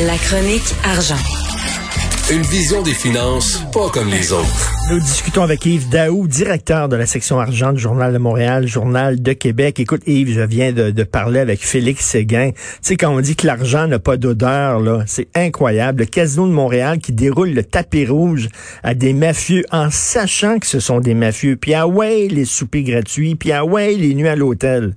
La chronique argent. Une vision des finances pas comme les autres. Nous discutons avec Yves Daou, directeur de la section argent du Journal de Montréal, Journal de Québec. Écoute, Yves, je viens de, de parler avec Félix Séguin. Tu sais, quand on dit que l'argent n'a pas d'odeur, là, c'est incroyable. Le Casino de Montréal qui déroule le tapis rouge à des mafieux en sachant que ce sont des mafieux. Puis ah ouais, les soupers gratuits, puis ah ouais, les nuits à l'hôtel.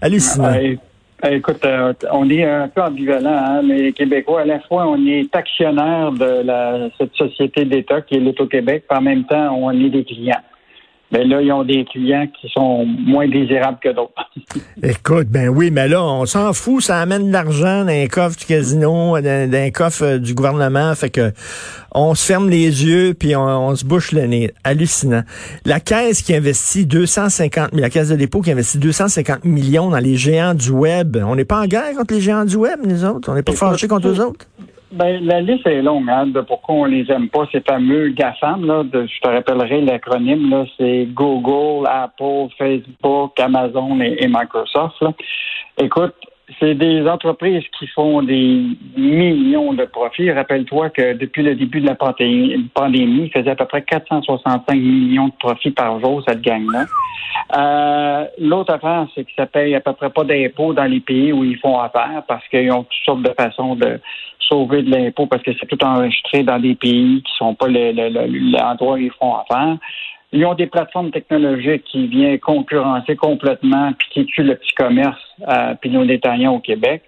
Hallucinant. Ouais. Euh, Écoute, euh, on est un peu ambivalent, hein, les Québécois. À la fois, on est actionnaire de la, cette société d'État qui est l'Auto-Québec, puis en même temps, on est des clients. Mais là, ils ont des clients qui sont moins désirables que d'autres. Écoute, ben oui, mais là, on s'en fout, ça amène de l'argent dans un coffre du casino, dans, dans un coffre euh, du gouvernement, fait que on se ferme les yeux puis on, on se bouche le nez. Hallucinant. La caisse qui investit 250 la caisse de dépôt qui investit 250 millions dans les géants du web. On n'est pas en guerre contre les géants du web, nous autres. On n'est pas fâchés contre eux autres. Ben, la liste est longue, hein, de pourquoi on les aime pas, ces fameux GAFAM, là, de, je te rappellerai l'acronyme, là, c'est Google, Apple, Facebook, Amazon et, Microsoft, là. Écoute, c'est des entreprises qui font des millions de profits. Rappelle-toi que depuis le début de la pandémie, ils faisaient à peu près 465 millions de profits par jour, cette gang-là. Euh, L'autre affaire, c'est que ça paye à peu près pas d'impôts dans les pays où ils font affaire parce qu'ils ont toutes sortes de façons de sauver de l'impôt parce que c'est tout enregistré dans des pays qui sont pas l'endroit où ils font affaire. Ils ont des plateformes technologiques qui viennent concurrencer complètement puis qui tuent le petit commerce euh, puis nos détaillants au Québec.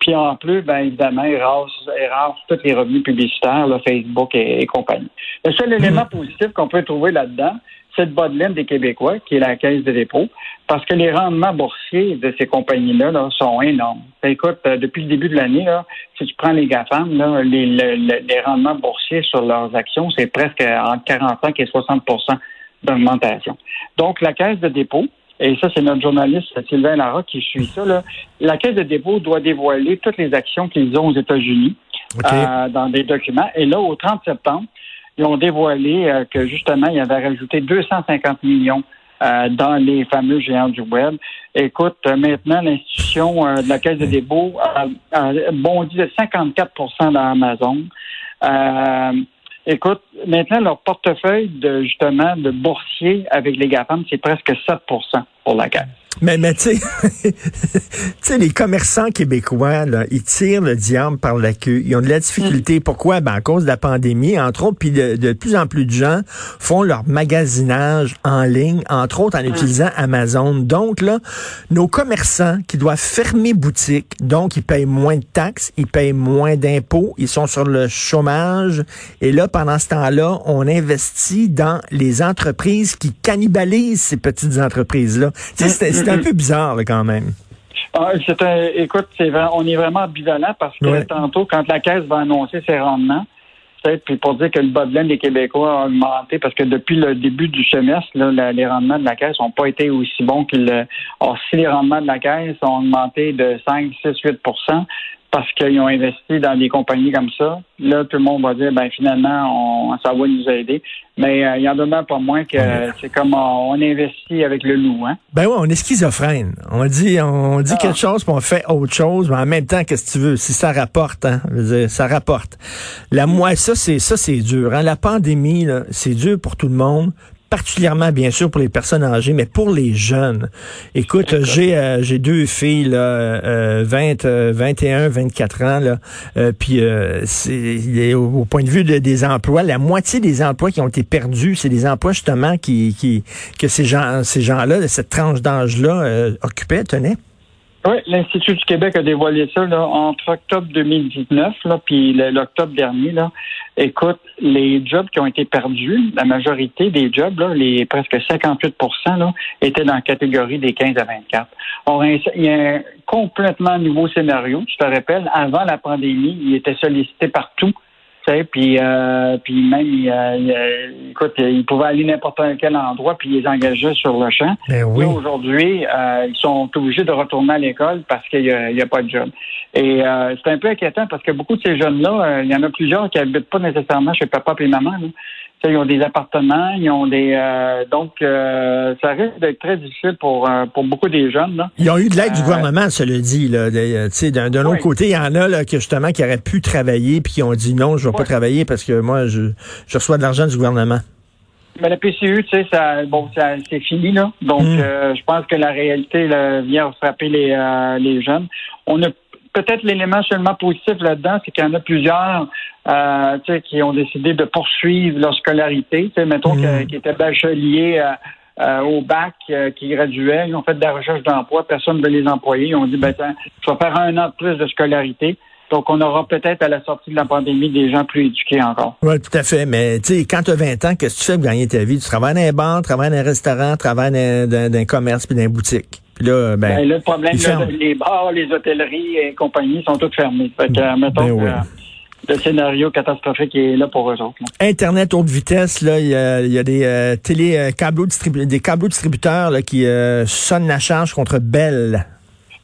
Puis en plus, ben évidemment, ils rasent, ils rasent tous les revenus publicitaires, là, Facebook et, et, compagnie. Le seul élément positif qu'on peut trouver là-dedans, c'est le bas de laine des Québécois, qui est la caisse de dépôt, parce que les rendements boursiers de ces compagnies-là là, sont énormes. Écoute, euh, depuis le début de l'année, si tu prends les GAFAM, là, les, les, les rendements boursiers sur leurs actions, c'est presque entre 45 et 60 d'augmentation. Donc, la caisse de dépôt, et ça, c'est notre journaliste Sylvain Lara qui suit ça, là, la caisse de dépôt doit dévoiler toutes les actions qu'ils ont aux États-Unis okay. euh, dans des documents. Et là, au 30 septembre, ils ont dévoilé euh, que justement, ils avaient rajouté 250 millions euh, dans les fameux géants du web. Écoute, euh, maintenant, l'institution de la Caisse de dépôt a, a bondi de 54 dans Amazon. Écoute, maintenant, leur portefeuille de justement de boursiers avec les GAFAM, c'est presque 7% pour la caisse. Mais, mais tu sais, les commerçants québécois, là, ils tirent le diable par la queue. Ils ont de la difficulté. Pourquoi? Ben, à cause de la pandémie, entre autres, puis de, de, plus en plus de gens font leur magasinage en ligne, entre autres en utilisant Amazon. Donc, là, nos commerçants qui doivent fermer boutique, donc ils payent moins de taxes, ils payent moins d'impôts, ils sont sur le chômage. Et là, pendant ce temps-là, on investit dans les entreprises qui cannibalisent ces petites entreprises-là. C'est un peu bizarre là, quand même. Ah, un, écoute, c'est on est vraiment ambivalent parce que ouais. tantôt, quand la Caisse va annoncer ses rendements, puis pour dire que le bas de laine des Québécois a augmenté, parce que depuis le début du semestre, là, la, les rendements de la Caisse n'ont pas été aussi bons qu'ils... Or, si les rendements de la Caisse ont augmenté de 5, 6, 8 parce qu'ils ont investi dans des compagnies comme ça. Là, tout le monde va dire, ben finalement, on, ça va nous aider. Mais euh, il y en demeure pas moins que ouais. c'est comme on, on, investit avec le loup. Hein? Ben oui, on est schizophrène. On dit, on dit ah. quelque chose, puis on fait autre chose, mais en même temps, qu'est-ce que tu veux? Si ça rapporte, hein, dire, ça rapporte. La moi, ça, c'est ça, c'est dur. Hein? La pandémie, c'est dur pour tout le monde particulièrement bien sûr pour les personnes âgées, mais pour les jeunes. Écoute, j'ai euh, j'ai deux filles là, euh, 20, euh, 21, 24 ans là, euh, puis euh, c'est au, au, point de vue de, des emplois, la moitié des emplois qui ont été perdus, c'est des emplois justement qui, qui que ces gens ces gens-là, cette tranche d'âge là occupaient, tenaient. Oui, l'Institut du Québec a dévoilé ça là, entre octobre 2019 là, puis l'octobre dernier. Là. Écoute, les jobs qui ont été perdus, la majorité des jobs, là, les presque 58 là, étaient dans la catégorie des 15 à 24. Or, il y a un complètement nouveau scénario. Tu te rappelles, avant la pandémie, il était sollicité partout puis, euh, puis même, il, écoute, ils pouvaient aller n'importe quel endroit, puis ils les engageaient sur le champ. Ben oui. Aujourd'hui, euh, ils sont obligés de retourner à l'école parce qu'il n'y a, pas de job. Et euh, c'est un peu inquiétant parce que beaucoup de ces jeunes-là, il y en a plusieurs qui habitent pas nécessairement chez papa et maman. Là ils ont des appartements, ils ont des euh, donc euh, ça risque d'être très difficile pour euh, pour beaucoup des jeunes. Là. Ils ont eu de l'aide du gouvernement, cela dit. Là, d'un, d'un autre côté, il y en a là, qui justement qui auraient pu travailler puis qui ont dit non, je ne vais pas travailler parce que moi je, je reçois de l'argent du gouvernement. Mais la PCU, tu sais, ça, bon, ça, c'est fini là. Donc, hmm. je pense que la réalité là, vient frapper les, les jeunes. On a peut-être l'élément seulement positif là-dedans, c'est qu'il y en a plusieurs euh, qui ont décidé de poursuivre leur scolarité. Mettons mmh. qui étaient bacheliers euh, euh, au bac, euh, qui graduaient, ils ont fait de la recherche d'emploi, personne ne veut les employer. Ils ont dit, ben, je vais faire un an de plus de scolarité. Donc, on aura peut-être à la sortie de la pandémie des gens plus éduqués encore. Oui, tout à fait. Mais tu sais, quand tu as 20 ans, qu'est-ce que tu fais pour gagner ta vie? Tu travailles dans un bar, tu travailles dans un restaurant, tu travailles dans, un commerce puis dans une boutique. Puis là, ben, ben le problème, les bars, les hôtelleries et compagnies sont toutes fermées. Fait que, ben mettons le scénario catastrophique est là pour eux autres. Internet haute vitesse, là, il y a, des euh, télé euh, câbleaux des câbleaux distributeurs là, qui euh, sonnent la charge contre Bell.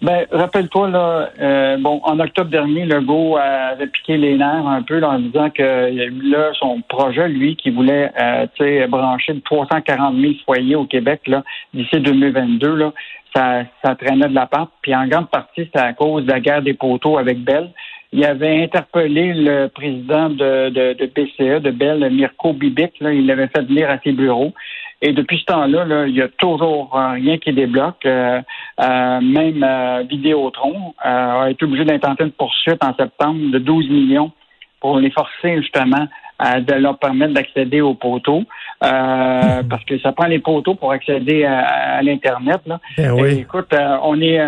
Ben, rappelle-toi, là, euh, bon, en octobre dernier, Legault avait piqué les nerfs un peu en disant que là, son projet, lui, qui voulait euh, brancher 340 000 foyers au Québec là, d'ici 2022, là, ça, ça traînait de la part. Puis en grande partie, c'était à cause de la guerre des poteaux avec Bell. Il avait interpellé le président de, de, de de Bell, Mirko Bibic. Là, il l'avait fait venir à ses bureaux. Et depuis ce temps-là, là, il y a toujours rien qui débloque. Euh, euh, même euh, Vidéotron a été obligé d'intenter une poursuite en septembre de 12 millions pour les forcer justement de leur permettre d'accéder aux poteaux. parce que ça prend les poteaux pour accéder à, l'Internet. Là. Ben oui. écoute, on est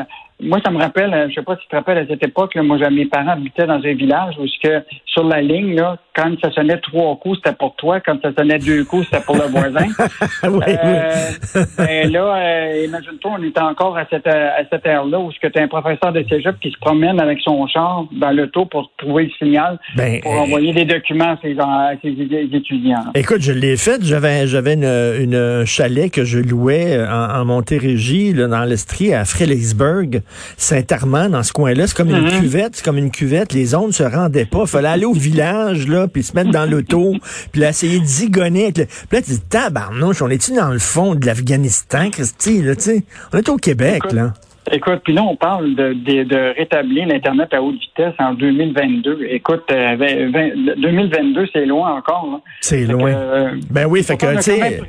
moi, ça me rappelle, euh, je sais pas si tu te rappelles à cette époque, là, moi, mes parents habitaient dans un village où que sur la ligne, là, quand ça sonnait trois coups, c'était pour toi. Quand ça sonnait deux coups, c'était pour le voisin. oui, euh, ben là, euh, imagine-toi, on était encore à cette, à cette ère-là où tu as un professeur de cégep qui se promène avec son char dans l'auto pour trouver le signal ben, pour envoyer des documents à ses, à ses étudiants. Écoute, je l'ai fait. J'avais j'avais une, une chalet que je louais en, en Montérégie, là, dans l'Estrie, à Frédéricsburg. Saint-Armand, dans ce coin-là. C'est comme une mhm. cuvette, c'est comme une cuvette. Les ondes se rendaient pas. Il fallait aller au village, là, puis se mettre dans l'auto, puis là, essayer de zigonner. Avec le... Puis là, tu dis, tabarnouche, on est-tu dans le fond de l'Afghanistan, Christy, là, tu sais? On est au Québec, là. Écoute, puis là, on parle de, de, rétablir l'Internet à haute vitesse en 2022. Écoute, 2022, euh, c'est loin encore. C'est loin. Euh, ben oui, fait que, tu sais,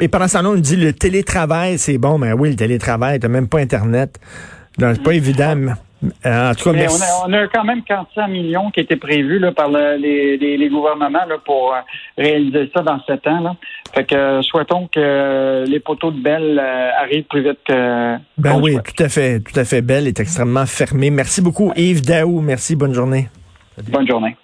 et, pendant ce temps-là, on dit le télétravail, c'est bon. Ben oui, le télétravail, t'as même pas Internet. C'est pas évident. Euh, en tout cas, on, a, quand même 400 millions qui étaient prévus là, par les, gouvernements là, pour euh, réaliser ça dans sept ans. Là. Fait que euh, souhaitons que les poteaux de Belle arrivent plus vite que. Ben oui, tout à fait, tout à fait. Belle est extrêmement fermée. Merci beaucoup, Yves Daou. Merci, bonne journée. Bonne journée.